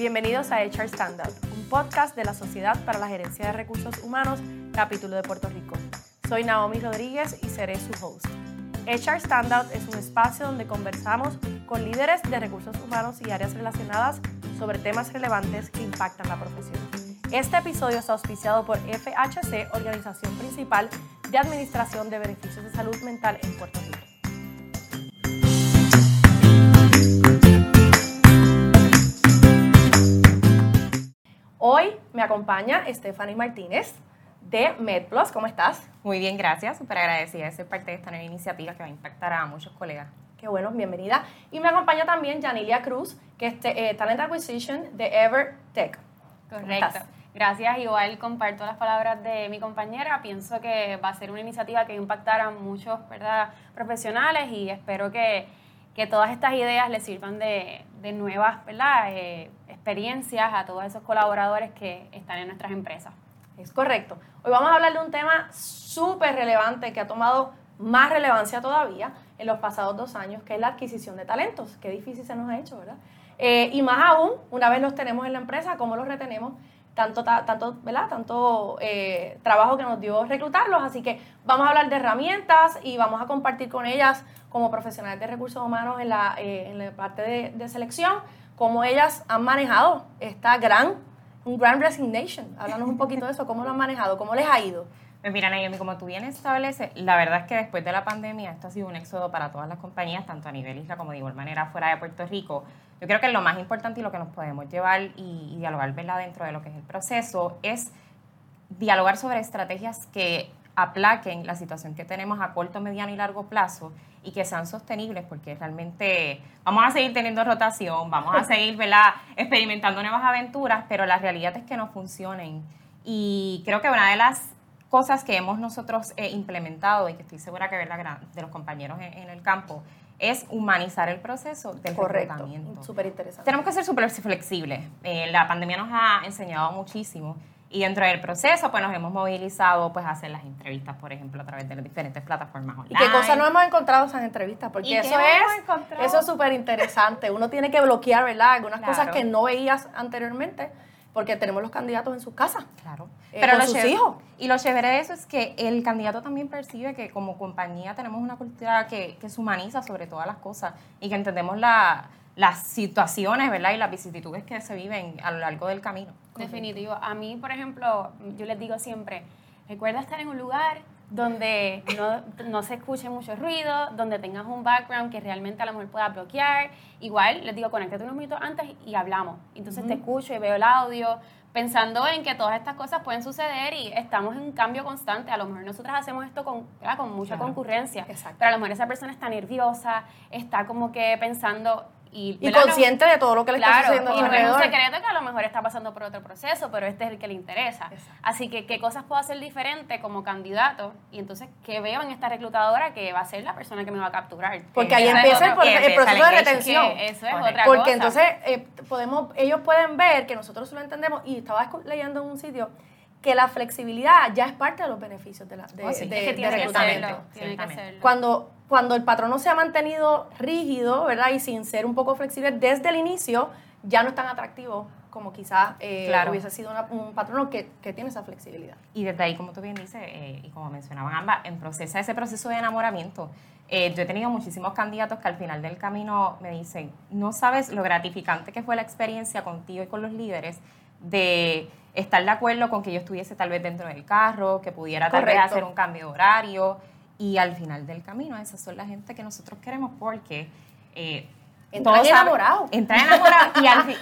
Bienvenidos a HR Standout, un podcast de la Sociedad para la Gerencia de Recursos Humanos, capítulo de Puerto Rico. Soy Naomi Rodríguez y seré su host. HR Standout es un espacio donde conversamos con líderes de recursos humanos y áreas relacionadas sobre temas relevantes que impactan la profesión. Este episodio está auspiciado por FHC, organización principal de Administración de Beneficios de Salud Mental en Puerto Rico. Hoy me acompaña Stephanie Martínez de MedPlus. ¿Cómo estás? Muy bien, gracias. Súper agradecida de ser parte de esta nueva iniciativa que va a impactar a muchos colegas. Qué bueno, bienvenida. Y me acompaña también Janilia Cruz, que es eh, Talent Acquisition de EverTech. Correcto. Gracias, igual comparto las palabras de mi compañera. Pienso que va a ser una iniciativa que impactará a muchos ¿verdad? profesionales y espero que, que todas estas ideas les sirvan de, de nuevas ¿verdad? Eh, experiencias a todos esos colaboradores que están en nuestras empresas. Es correcto. Hoy vamos a hablar de un tema súper relevante que ha tomado más relevancia todavía en los pasados dos años, que es la adquisición de talentos. Qué difícil se nos ha hecho, ¿verdad? Eh, y más aún, una vez los tenemos en la empresa, ¿cómo los retenemos? Tanto, tanto, ¿verdad? tanto eh, trabajo que nos dio reclutarlos. Así que vamos a hablar de herramientas y vamos a compartir con ellas como profesionales de recursos humanos en la, eh, en la parte de, de selección, cómo ellas han manejado esta gran, un gran resignation. Háblanos un poquito de eso, cómo lo han manejado, cómo les ha ido. Pues mira, Naomi, como tú bien estableces, la verdad es que después de la pandemia esto ha sido un éxodo para todas las compañías, tanto a nivel isla como de igual manera fuera de Puerto Rico. Yo creo que lo más importante y lo que nos podemos llevar y, y dialogar ¿verdad? dentro de lo que es el proceso es dialogar sobre estrategias que aplaquen la situación que tenemos a corto, mediano y largo plazo y que sean sostenibles, porque realmente vamos a seguir teniendo rotación, vamos a seguir ¿verdad? experimentando nuevas aventuras, pero la realidad es que no funcionen. Y creo que una de las cosas que hemos nosotros eh, implementado y que estoy segura que ¿verdad? de los compañeros en, en el campo es humanizar el proceso del Correcto, reclutamiento. súper interesante. Tenemos que ser súper flexibles. Eh, la pandemia nos ha enseñado muchísimo y dentro del proceso pues nos hemos movilizado pues a hacer las entrevistas, por ejemplo, a través de las diferentes plataformas ¿Y online. qué cosas no hemos encontrado en esas entrevistas? Porque ¿Y eso es eso es súper interesante. Uno tiene que bloquear, ¿verdad? Algunas Claro. cosas que no veías anteriormente, porque tenemos los candidatos en sus casas. Claro. Eh, con lo sus chévere- hijos. Y lo chévere de eso es que el candidato también percibe que como compañía tenemos una cultura que, que se humaniza sobre todas las cosas y que entendemos la- las situaciones, ¿verdad? Y las vicisitudes que se viven a lo largo del camino. Definitivo. A mí, por ejemplo, yo les digo siempre, recuerda estar en un lugar donde no, no se escuche mucho ruido, donde tengas un background que realmente a lo mejor pueda bloquear. Igual, les digo, conéctate unos minutos antes y hablamos. Entonces te escucho y veo el audio, pensando en que todas estas cosas pueden suceder y estamos en un cambio constante. A lo mejor nosotros hacemos esto con, ¿verdad? con mucha Claro. concurrencia, Exacto. pero a lo mejor esa persona está nerviosa, está como que pensando... Y, Y ¿verdad? No- consciente de todo lo que le está sucediendo y no es un secreto que a lo mejor está pasando por otro proceso, pero este es el que le interesa. Exacto. Así que, ¿qué cosas puedo hacer diferente como candidato? Y entonces, ¿qué veo en esta reclutadora que va a ser la persona que me va a capturar? Porque ahí empieza el, proceso de retención. eso es Correcto. otra Porque cosa. entonces eh, podemos, ellos pueden ver que nosotros lo entendemos y estaba leyendo en un sitio que la flexibilidad ya es parte de los beneficios de, la, de, Oh, sí. de- es que de tiene que reclutamiento. serlo, tiene que serlo. Cuando, cuando el patrón no se ha mantenido rígido, ¿verdad? Y sin ser un poco flexible desde el inicio, ya no es tan atractivo como quizás eh, Claro. hubiese sido una- un patrón que, que tiene esa flexibilidad. Y desde ahí, como tú bien dices, eh, y como mencionaban ambas, en proceso, ese proceso de enamoramiento, eh, yo he tenido muchísimos candidatos que al final del camino me dicen, no sabes lo gratificante que fue la experiencia contigo y con los líderes de estar de acuerdo con que yo estuviese tal vez dentro del carro, que pudiera tal vez hacer un cambio de horario. Y al final del camino, esas son la gente que nosotros queremos porque... Eh, Entran enamorados. Entran enamorados.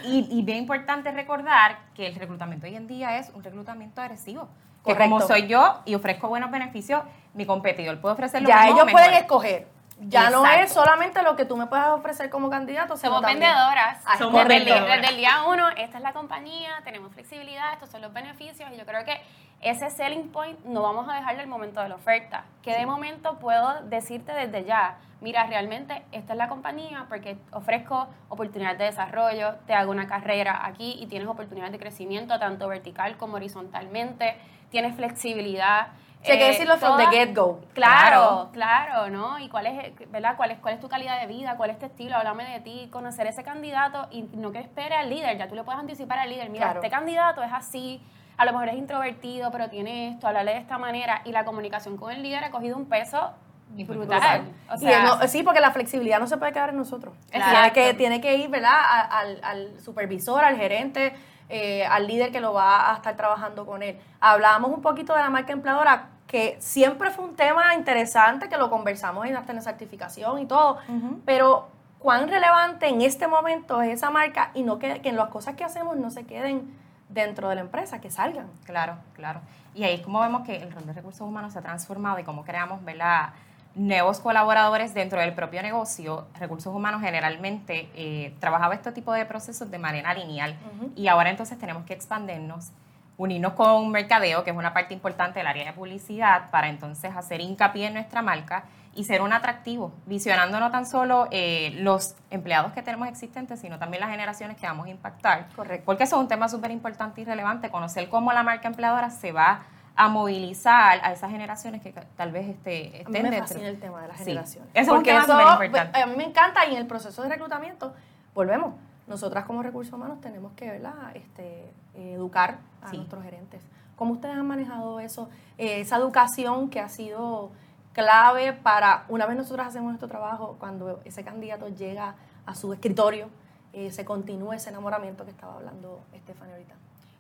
y, y, y bien importante recordar que el reclutamiento hoy en día es un reclutamiento agresivo. Que como soy yo y ofrezco buenos beneficios, mi competidor puede ofrecer lo Ya mismo ellos mejor. pueden escoger. Ya no es solamente lo que tú me puedas ofrecer como candidato, Somos vendedoras. Ah, Somos desde, el, vendedoras. desde el día uno, esta es la compañía, tenemos flexibilidad, estos son los beneficios. Y yo creo que ese selling point no vamos a dejarlo al momento de la oferta. Que de momento puedo decirte desde ya, mira, realmente esta es la compañía porque ofrezco oportunidades de desarrollo, te hago una carrera aquí y tienes oportunidades de crecimiento tanto vertical como horizontalmente, tienes flexibilidad. Sí, hay que Eh, decirlo from the get-go. Claro, claro, ¿no? Y cuál es, ¿verdad? ¿Cuál es, cuál es tu calidad de vida? ¿Cuál es tu estilo? Háblame de ti, conocer ese candidato y no que espere al líder, ya tú le puedes anticipar al líder, mira, Claro. este candidato es así, a lo mejor es introvertido, pero tiene esto, hablarle de esta manera y la comunicación con el líder ha cogido un peso brutal. Brutal. O Y sea, no- sí, porque la flexibilidad no se puede quedar en nosotros. Exacto. Tiene que, tiene que ir, ¿verdad? Al, al supervisor, al gerente, eh, al líder que lo va a estar trabajando con él. Hablábamos un poquito de la marca empleadora, que siempre fue un tema interesante, que lo conversamos en, hasta en la certificación y todo, pero cuán relevante en este momento es esa marca y no que, que las cosas que hacemos no se queden dentro de la empresa, que salgan. Claro, claro. Y ahí es como vemos que el rol de recursos humanos se ha transformado y cómo creamos, ¿verdad? Nuevos colaboradores dentro del propio negocio. Recursos humanos generalmente eh, trabajaba este tipo de procesos de manera lineal y ahora entonces tenemos que expandernos, unirnos con mercadeo, que es una parte importante del área de publicidad, para entonces hacer hincapié en nuestra marca y ser un atractivo, visionando no tan solo eh, los empleados que tenemos existentes, sino también las generaciones que vamos a impactar. Correcto. Porque eso es un tema súper importante y relevante, conocer cómo la marca empleadora se va a movilizar a esas generaciones que tal vez este, A mí estén me dentro. fascina el tema de las Sí. generaciones. Eso es un Porque tema eso, importante. A mí me encanta y en el proceso de reclutamiento, volvemos, nosotras como recursos humanos tenemos que ¿verdad? Este, educar a Sí. nuestros gerentes. ¿Cómo ustedes han manejado eso? Eh, esa educación que ha sido clave para, una vez nosotros hacemos nuestro trabajo, cuando ese candidato llega a su escritorio, eh, se continúa ese enamoramiento que estaba hablando Estefania ahorita.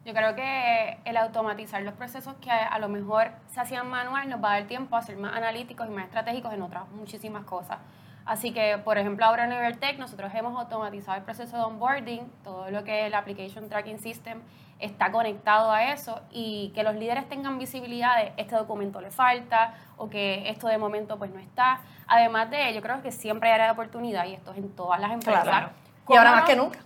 Yo creo que el automatizar los procesos que a lo mejor se hacían manual nos va a dar tiempo a ser más analíticos y más estratégicos en otras muchísimas cosas. Así que, por ejemplo, ahora en Evertech nosotros hemos automatizado el proceso de onboarding, todo lo que es el Application Tracking System está conectado a eso y que los líderes tengan visibilidad de este documento le falta o que esto de momento pues no está. Además de, yo creo que siempre hay área de oportunidad y esto es en todas las empresas. Claro. Y ¿Cómo ahora más que nunca.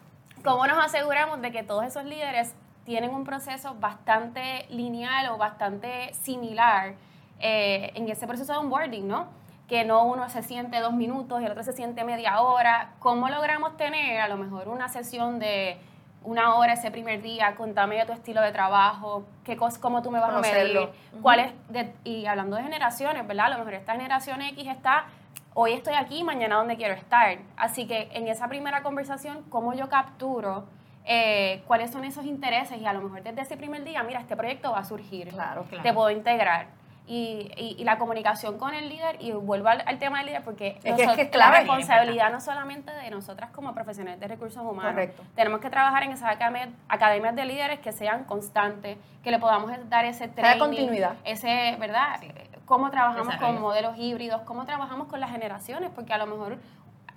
¿Cómo nos aseguramos de que todos esos líderes tienen un proceso bastante lineal o bastante similar eh, en ese proceso de onboarding, ¿no? Que no uno se siente dos minutos y el otro se siente media hora. ¿Cómo logramos tener a lo mejor una sesión de una hora ese primer día? Contame de tu estilo de trabajo, qué cos, cómo tú me vas a medir, cuál es, de- y hablando de generaciones, ¿verdad? A lo mejor esta generación X está hoy estoy aquí, mañana donde quiero estar. Así que en esa primera conversación, ¿cómo yo capturo eh, cuáles son esos intereses? Y a lo mejor desde ese primer día, mira, este proyecto va a surgir. Claro, claro. Te puedo integrar. Y, y- y la comunicación con el líder, y vuelvo al, al tema del líder, porque Es que- es que es la responsabilidad no solamente de nosotras como profesionales de recursos humanos. Correcto. Tenemos que trabajar en esas academias, academias de líderes que sean constantes, que le podamos dar ese training, continuidad. ese, ¿verdad? Cómo trabajamos Desarrollo. con modelos híbridos, cómo trabajamos con las generaciones, porque a lo mejor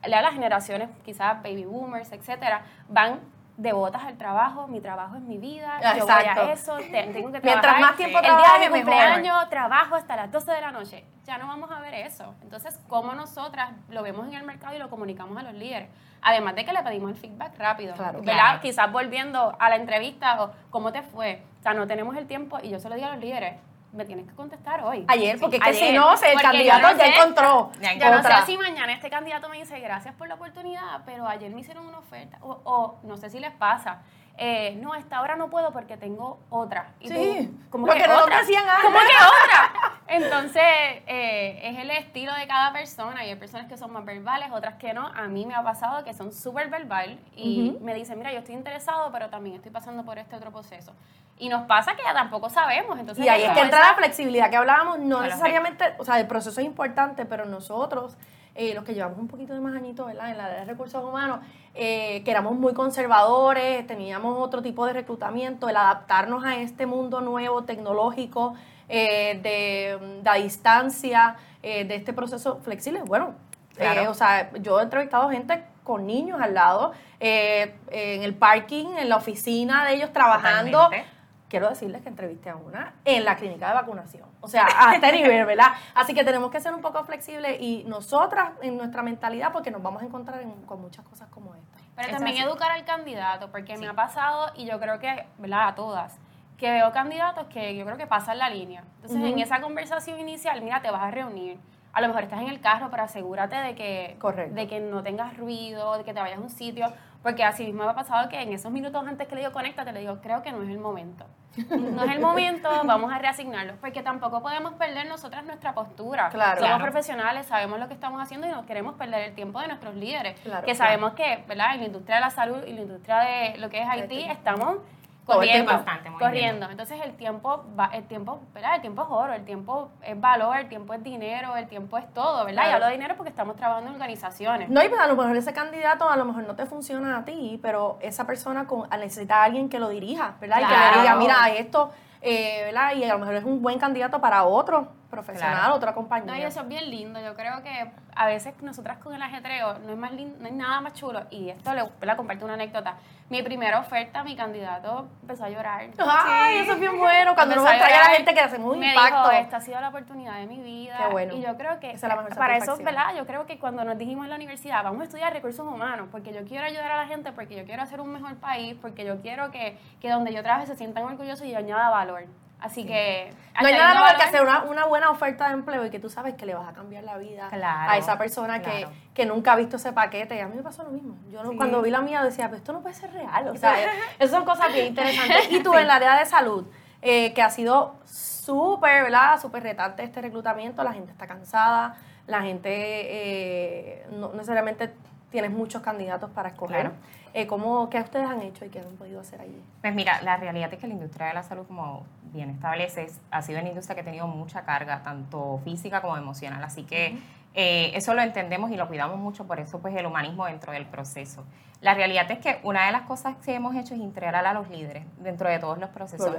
la- las generaciones, quizás baby boomers, etcétera, van devotas al trabajo, mi trabajo es mi vida, yo voy Exacto. a eso, te- tengo que Mientras trabajar. más tiempo el día trabaje, de mi mejor. cumpleaños trabajo hasta las 12 de la noche. Ya no vamos a ver eso. Entonces, ¿cómo nosotras lo vemos en el mercado y lo comunicamos a los líderes? Además de que le pedimos el feedback rápido. Claro. ¿verdad? Claro. Quizás volviendo a la entrevista o cómo te fue. O sea, no tenemos el tiempo y yo se lo digo a los líderes, me tienes que contestar hoy. Ayer, porque es que Ayer. si no, el candidato no ya encontró Ya no sé si mañana este candidato me dice gracias por la oportunidad, pero ayer me hicieron una oferta. O, o no sé si les pasa. eh, no, a esta hora no puedo porque tengo otra. Y Sí, tú, ¿cómo porque que no otra? decían antes. ¿Cómo que otra? Entonces, eh, es el estilo de cada persona. Y hay personas que son más verbales, otras que no. A mí me ha pasado que son súper verbal y me dicen, mira, yo estoy interesado, pero también estoy pasando por este otro proceso. Y nos pasa que ya tampoco sabemos. Entonces, Y ahí es que entra esa- la flexibilidad que hablábamos, no Claro. necesariamente, o sea, el proceso es importante, pero nosotros, eh, los que llevamos un poquito de más añitos, ¿verdad? En la área de recursos humanos, eh, que éramos muy conservadores, teníamos otro tipo de reclutamiento, el adaptarnos a este mundo nuevo, tecnológico, eh, de, de a distancia, eh, de este proceso flexible, bueno, Claro. eh, o sea, yo he entrevistado gente con niños al lado, eh, en el parking, en la oficina de ellos trabajando. Totalmente. Quiero decirles que entrevisté a una en la clínica de vacunación. O sea, a este nivel, ¿verdad? Así que tenemos que ser un poco flexibles y nosotras en nuestra mentalidad, porque nos vamos a encontrar en- con muchas cosas como esta. Pero Es también así. educar al candidato, porque Sí. me ha pasado, y yo creo que, ¿verdad? A todas, que veo candidatos que yo creo que pasan la línea. Entonces, en esa conversación inicial, mira, te vas a reunir. A lo mejor estás en el carro, pero asegúrate de que, Correcto. de que no tengas ruido, de que te vayas a un sitio, Porque así mismo me ha pasado que en esos minutos antes que le digo conéctate, le digo, creo que no es el momento. No es el momento, vamos a reasignarlos. Porque tampoco podemos perder nosotras nuestra postura. Claro. Somos Claro. profesionales, sabemos lo que estamos haciendo y no queremos perder el tiempo de nuestros líderes. Claro, que sabemos que, ¿verdad? En la industria de la salud y la industria de lo que es Haití Haití. estamos corriendo. Bastante corriendo. Entonces el tiempo, va, el tiempo, ¿verdad? El tiempo es oro, el tiempo es valor, el tiempo es dinero, el tiempo es todo, ¿verdad? Y hablo de dinero porque estamos trabajando en organizaciones. No, y pues a lo mejor ese candidato a lo mejor no te funciona a ti, pero esa persona con, necesita a alguien que lo dirija, ¿verdad? Y que le diga, mira, esto, eh, ¿verdad? Y a lo mejor es un buen candidato para otro profesional, Claro. otra compañía. No, y eso es bien lindo. Yo creo que a veces nosotras con el ajetreo no es más lin- no hay nada más chulo. Y esto le la comparto una anécdota. Mi primera oferta, mi candidato empezó a llorar. Ay, eso es bien bueno. Cuando uno trae a la gente que hacemos un me impacto. Dijo, esta ha sido la oportunidad de mi vida. Qué bueno. Y yo creo que Esa es la mejor para eso. ¿verdad? Yo creo que cuando nos dijimos en la universidad, vamos a estudiar recursos humanos, porque yo quiero ayudar a la gente, porque yo quiero hacer un mejor país, porque yo quiero que, que donde yo trabaje se sientan orgullosos y yo añada valor. Así que... No hay nada mejor que hacer una, una buena oferta de empleo y que tú sabes que le vas a cambiar la vida Claro, a esa persona que, claro. que nunca ha visto ese paquete. Y a mí me pasó lo mismo. Yo no- Sí. cuando vi la mía decía, pero esto no puede ser real. O sea, esas son cosas bien interesantes. Y tú en el área de salud, eh, que ha sido súper, ¿verdad? Súper retante este reclutamiento. La gente está cansada. La gente eh, no necesariamente tienes muchos candidatos para escoger. Claro. Eh, ¿cómo, ¿Qué ustedes han hecho y qué han podido hacer allí? Pues mira, la realidad es que la industria de la salud, como bien estableces, ha sido una industria que ha tenido mucha carga, tanto física como emocional. Así que eh, eso lo entendemos y lo cuidamos mucho, por eso pues el humanismo dentro del proceso. La realidad es que una de las cosas que hemos hecho es integrar a los líderes dentro de todos los procesos.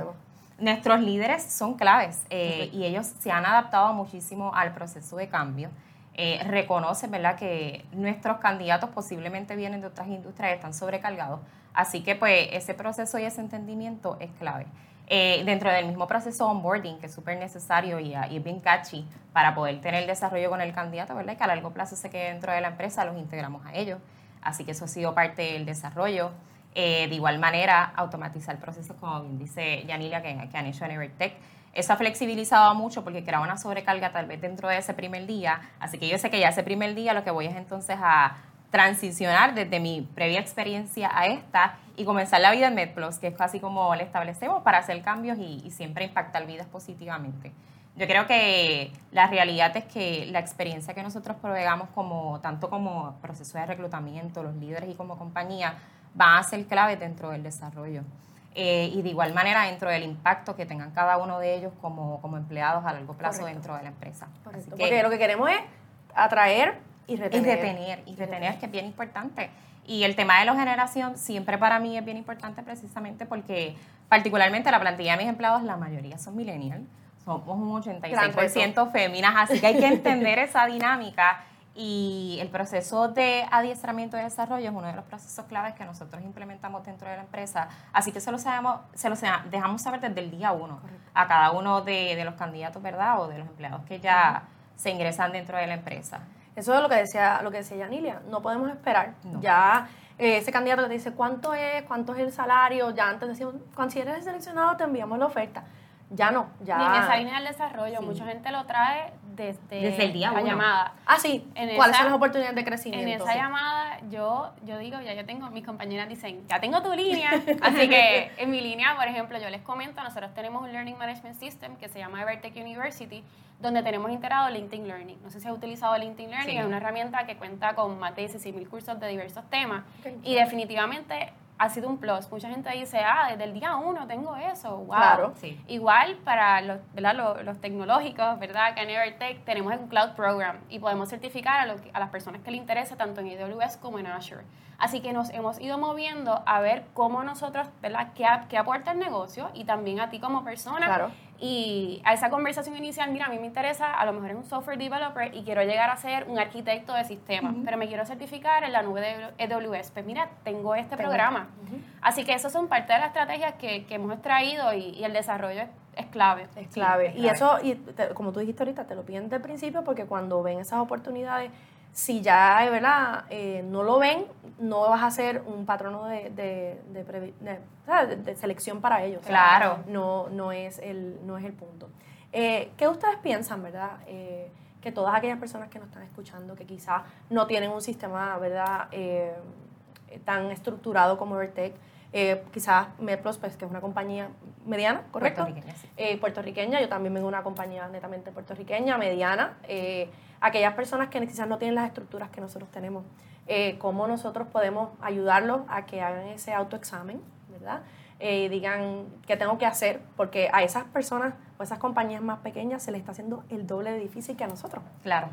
Nuestros líderes son claves eh, y ellos se han adaptado muchísimo al proceso de cambio. Eh, reconocen, ¿verdad?, que nuestros candidatos posiblemente vienen de otras industrias y están sobrecargados. Así que, pues, ese proceso y ese entendimiento es clave. Eh, dentro del mismo proceso onboarding, que es súper necesario y, y es bien catchy para poder tener el desarrollo con el candidato, ¿verdad? Y que a largo plazo se quede dentro de la empresa, los integramos a ellos. Así que eso ha sido parte del desarrollo. Eh, de igual manera, automatizar procesos, como bien dice Yanilia, que, que han hecho en Evertech. Eso ha flexibilizado mucho porque creaba una sobrecarga tal vez dentro de ese primer día. Así que yo sé que ya ese primer día lo que voy es entonces a transicionar desde mi previa experiencia a esta y comenzar la vida en MedPlus, que es casi como le establecemos para hacer cambios y, siempre impactar vidas positivamente. Yo creo que la realidad es que la experiencia que nosotros proveamos como tanto como proceso de reclutamiento, los líderes y como compañía, van a ser clave dentro del desarrollo. Eh, y de igual manera dentro del impacto que tengan cada uno de ellos como, como empleados a largo plazo Correcto. dentro de la empresa. Correcto, Así que- porque lo que queremos es atraer y y retener. retener, y retener, que es bien importante. Y el tema de la generación siempre para mí es bien importante precisamente porque particularmente la plantilla de mis empleados, la mayoría son millennials, somos un 86% féminas, así que hay que entender esa dinámica y el proceso de adiestramiento y desarrollo es uno de los procesos claves que nosotros implementamos dentro de la empresa, así que se lo, sabemos, se lo sa- dejamos saber desde el día uno a cada uno de, de los candidatos, ¿verdad? O de los empleados que ya se ingresan dentro de la empresa. Eso es lo que decía, lo que decía Yanilia. No podemos esperar. No. Ya eh, ese candidato que te dice cuánto es, cuánto es el salario, ya antes decíamos, cuando si eres seleccionado te enviamos la oferta. Ya no, ya. Y en esa línea del desarrollo, Sí. mucha gente lo trae desde, Desde el día la uno. llamada. Ah, sí. En ¿Cuáles esa- son las oportunidades de En crecimiento? esa Sí. llamada, yo, yo digo, ya yo tengo, mis compañeras dicen, ya tengo tu línea. Así que en mi línea, por ejemplo, yo les comento, nosotros tenemos un Learning Management System que se llama Evertech University, donde tenemos integrado LinkedIn Learning. No sé si has utilizado LinkedIn Learning, Sí. es una herramienta que cuenta con más de 16 mil cursos de diversos temas. Y definitivamente ha sido un plus. Mucha gente dice, ah, desde el día uno tengo eso. Wow. Claro. Sí. Igual para los, ¿verdad? Los, los tecnológicos, ¿verdad? Que en Evertech tenemos un Cloud Program y podemos certificar a, lo que- a las personas que les interesa tanto en AWS como en Azure. Así que nos hemos ido moviendo a ver cómo nosotros, ¿verdad? ¿Qué, qué aporta el negocio y también a ti como persona. Claro. Y a esa conversación inicial, mira, a mí me interesa, a lo mejor es un software developer y quiero llegar a ser un arquitecto de sistemas, pero me quiero certificar en la nube de AWS. Pues mira, tengo este Tengo. programa. Así que esas son parte de las estrategias que, que hemos extraído y, y el desarrollo es, es clave. Es clave. es y eso, y te- como tú dijiste ahorita, te lo piden desde el principio porque cuando ven esas oportunidades, si ya eh, ¿verdad? Eh, no lo ven, no vas a ser un patrono de, de, de de- de- de selección para ellos. Claro. No, no, es el, no es el punto. Eh, ¿Qué ustedes piensan, verdad? Eh, que todas aquellas personas que nos están escuchando, que quizás no tienen un sistema, ¿verdad? Tan estructurado como Vertec. Eh, quizás MedPlus, que es una compañía mediana, ¿correcto? Puertorriqueña, sí. Eh, puertorriqueña, yo también vengo de una compañía netamente puertorriqueña, mediana. Eh, aquellas personas que quizás no tienen las estructuras que nosotros tenemos, eh, cómo nosotros podemos ayudarlos a que hagan ese autoexamen, ¿verdad? Eh, digan qué tengo que hacer, porque a esas personas o esas compañías más pequeñas se les está haciendo el doble de difícil que a nosotros. Claro.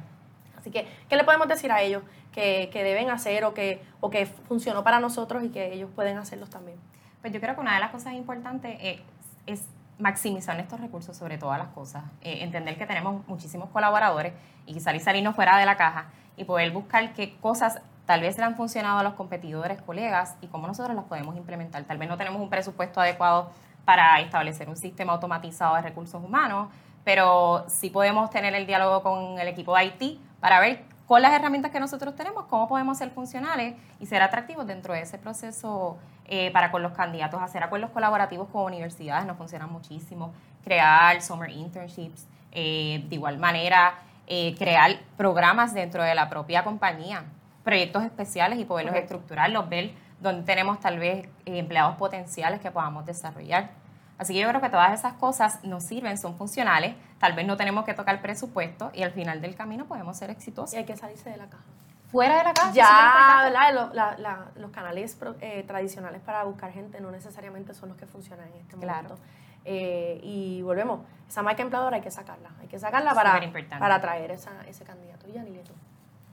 Así que, ¿qué le podemos decir a ellos que, que deben hacer o que, o que funcionó para nosotros y que ellos pueden hacerlos también? Pues yo creo que una de las cosas importantes es, maximizar estos recursos sobre todas las cosas. Eh, entender que tenemos muchísimos colaboradores y quizás salirnos fuera de la caja y poder buscar qué cosas tal vez le han funcionado a los competidores, colegas y cómo nosotros las podemos implementar. Tal vez no tenemos un presupuesto adecuado para establecer un sistema automatizado de recursos humanos, pero sí podemos tener el diálogo con el equipo de IT para ver con las herramientas que nosotros tenemos, cómo podemos ser funcionales y ser atractivos dentro de ese proceso eh, para con los candidatos. Hacer acuerdos colaborativos con universidades nos funcionan muchísimo. Crear summer internships. eh, de igual manera, eh, crear programas dentro de la propia compañía, proyectos especiales y poderlos estructurarlos, ver dónde tenemos tal vez eh, empleados potenciales que podamos desarrollar. Así que yo creo que todas esas cosas nos sirven, son funcionales, tal vez no tenemos que tocar presupuesto y al final del camino podemos ser exitosos. Y hay que salirse de la caja. Fuera de la casa. Ya, ¿verdad? Lo- la- la- los canales pro- eh, tradicionales para buscar gente no necesariamente son los que funcionan en este Claro. momento. Eh, y volvemos, esa marca empleadora hay que sacarla, hay que sacarla para, para atraer esa, ese candidato. Y Yanile, tú.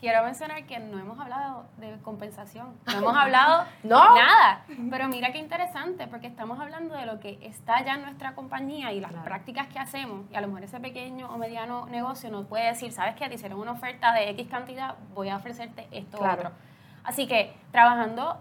Quiero mencionar que no hemos hablado de compensación, no hemos hablado No. nada. Pero mira qué interesante, porque estamos hablando de lo que está ya en nuestra compañía y las Claro. prácticas que hacemos. Y a lo mejor ese pequeño o mediano negocio nos puede decir, ¿sabes qué? Te hicieron una oferta de X cantidad, voy a ofrecerte esto Claro. otro. Así que trabajando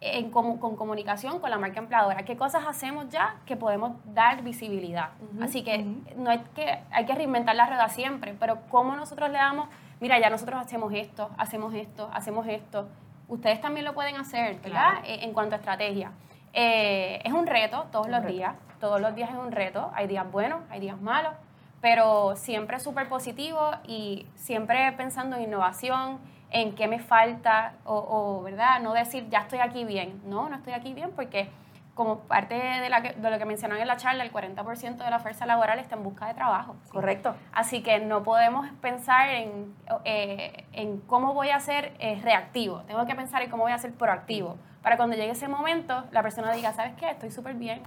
en comu- con comunicación con la marca empleadora, ¿qué cosas hacemos ya que podemos dar visibilidad? Así que no hay que hay que reinventar la rueda siempre, pero cómo nosotros le damos, mira, ya nosotros hacemos esto, hacemos esto, hacemos esto. Ustedes también lo pueden hacer, ¿verdad? Claro. Eh, En cuanto a estrategia. Eh, es un reto todos Un los reto. días, todos los días es un reto. Hay días buenos, hay días malos, pero siempre súper positivo y siempre pensando en innovación, en qué me falta, o, o, ¿verdad? No decir, ya estoy aquí bien. No, no estoy aquí bien porque como parte de, la que- de lo que mencionaron en la charla, el 40% de la fuerza laboral está en busca de trabajo. Correcto. Así que no podemos pensar en, eh, en cómo voy a ser eh, reactivo. Tengo que pensar en cómo voy a ser proactivo. Para cuando llegue ese momento, la persona diga, ¿sabes qué? Estoy súper bien.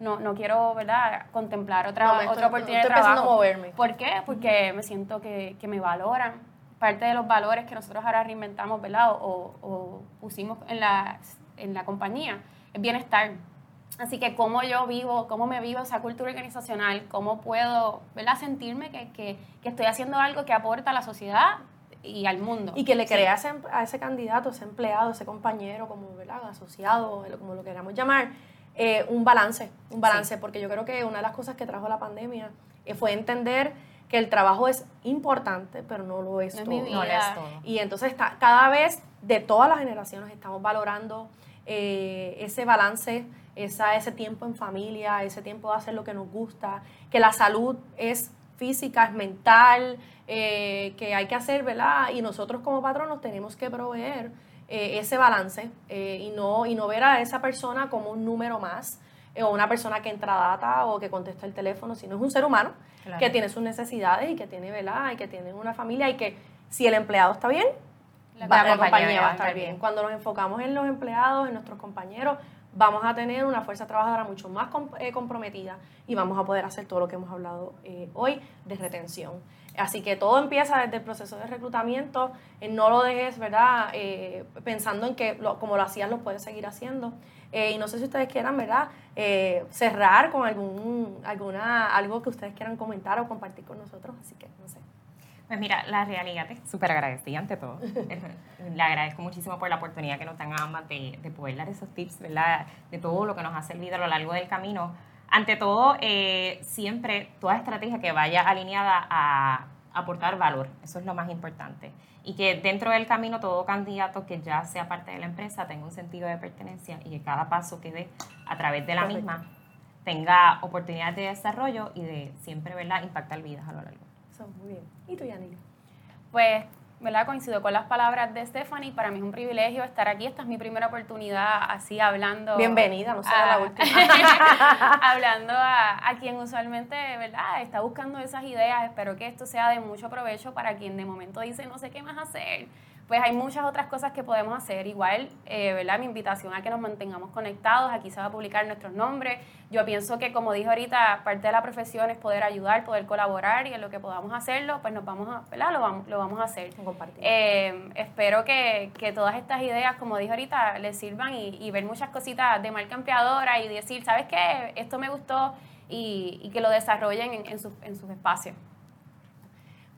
No, no quiero, ¿verdad?, contemplar otra, No, estoy- otra oportunidad estoy de trabajo. moverme. ¿Por qué? Porque me siento que, que me valoran. Parte de los valores que nosotros ahora reinventamos, ¿verdad? O, o pusimos en la, en la compañía es bienestar. Así que cómo yo vivo, cómo me vivo esa cultura organizacional, cómo puedo ¿verdad? sentirme que, que, que estoy haciendo algo que aporta a la sociedad y al mundo. Y que le Sí. crea a ese, a ese candidato, ese empleado, ese compañero, como ¿verdad? asociado, como lo queramos llamar, eh, un balance, un balance, porque yo creo que una de las cosas que trajo la pandemia eh, fue entender que el trabajo es importante, pero no lo es No es todo. mi vida. No le es todo. Y entonces está, cada vez de todas las generaciones estamos valorando eh, ese balance, esa, ese tiempo en familia, ese tiempo de hacer lo que nos gusta, que la salud es física, es mental, eh, que hay que hacer, ¿verdad? Y nosotros como patronos tenemos que proveer eh, ese balance eh, y, no, y no ver a esa persona como un número más o una persona que entra a data o que contesta el teléfono, sino es un ser humano Claro. que tiene sus necesidades y que tiene, ¿verdad? Y que tiene una familia y que si el empleado está bien, La va- la, compañía compañía va a estar bien. bien. Cuando nos enfocamos en los empleados, en nuestros compañeros, vamos a tener una fuerza trabajadora mucho más com- eh, comprometida y vamos a poder hacer todo lo que hemos hablado eh, hoy de retención. Así que todo empieza desde el proceso de reclutamiento. eh, no lo dejes, ¿verdad? Eh, pensando en que lo- como lo hacías, lo puedes seguir haciendo. Eh, y no sé si ustedes quieran, ¿verdad? Eh, cerrar con algún, alguna, algo que ustedes quieran comentar o compartir con nosotros. Así que, no sé. Pues mira, la realidad es súper agradecida ante todo. Le agradezco muchísimo por la oportunidad que nos dan a ambas de, de poder dar esos tips, ¿verdad? De todo lo que nos ha servido a lo largo del camino. Ante todo, eh, siempre toda estrategia que vaya alineada a aportar valor, eso es lo más importante. Y que dentro del camino todo candidato que ya sea parte de la empresa tenga un sentido de pertenencia y que cada paso que dé a través de la misma tenga oportunidades de desarrollo y de siempre, ¿verdad?, impactar vidas a lo largo. Eso, muy bien. ¿Y tú, Yanil? Pues ¿verdad? Coincido con las palabras de Stephanie. Para mí es un privilegio estar aquí. Esta es mi primera oportunidad así hablando. Bienvenida, no será a- la última. hablando a, a quien usualmente, ¿verdad? Está buscando esas ideas. Espero que esto sea de mucho provecho para quien de momento dice no sé qué más hacer. Pues hay muchas otras cosas que podemos hacer. Igual, eh, ¿verdad? Mi invitación a que nos mantengamos conectados. Aquí se va a publicar nuestros nombres. Yo pienso que, como dije ahorita, parte de la profesión es poder ayudar, poder colaborar y en lo que podamos hacerlo, pues nos vamos a, ¿verdad? Lo vamos, lo vamos a hacer. Compartir. Eh, espero que, que todas estas ideas, como dije ahorita, les sirvan y, y ver muchas cositas de marca empleadora y decir, ¿sabes qué? Esto me gustó y, y que lo desarrollen en, en sus, en sus espacios.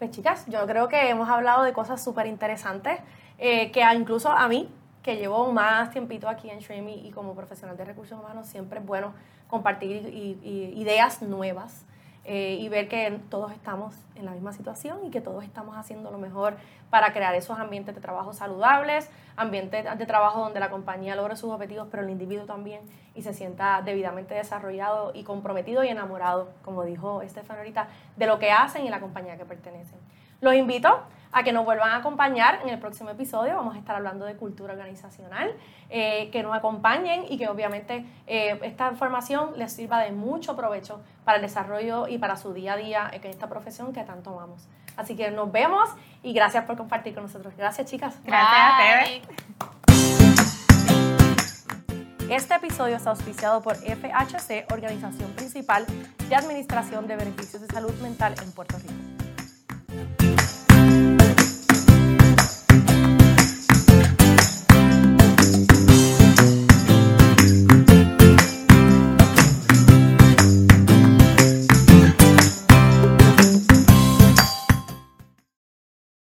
Pues chicas, yo creo que hemos hablado de cosas súper interesantes, eh, que incluso a mí, que llevo más tiempito aquí en Shremy y como profesional de recursos humanos, siempre es bueno compartir ideas nuevas eh, y ver que todos estamos en la misma situación y que todos estamos haciendo lo mejor para crear esos ambientes de trabajo saludables, ambientes de trabajo donde la compañía logre sus objetivos, pero el individuo también y se sienta debidamente desarrollado y comprometido y enamorado, como dijo Estefan ahorita, de lo que hacen y la compañía que pertenecen. Los invito a que nos vuelvan a acompañar en el próximo episodio. Vamos a estar hablando de cultura organizacional, eh, que nos acompañen y que obviamente eh, esta información les sirva de mucho provecho para el desarrollo y para su día a día en esta profesión que tanto amamos. Así que nos vemos y gracias por compartir con nosotros. Gracias, chicas. Gracias a ustedes. Este episodio está auspiciado por FHC, Organización Principal de Administración de Beneficios de Salud Mental en Puerto Rico.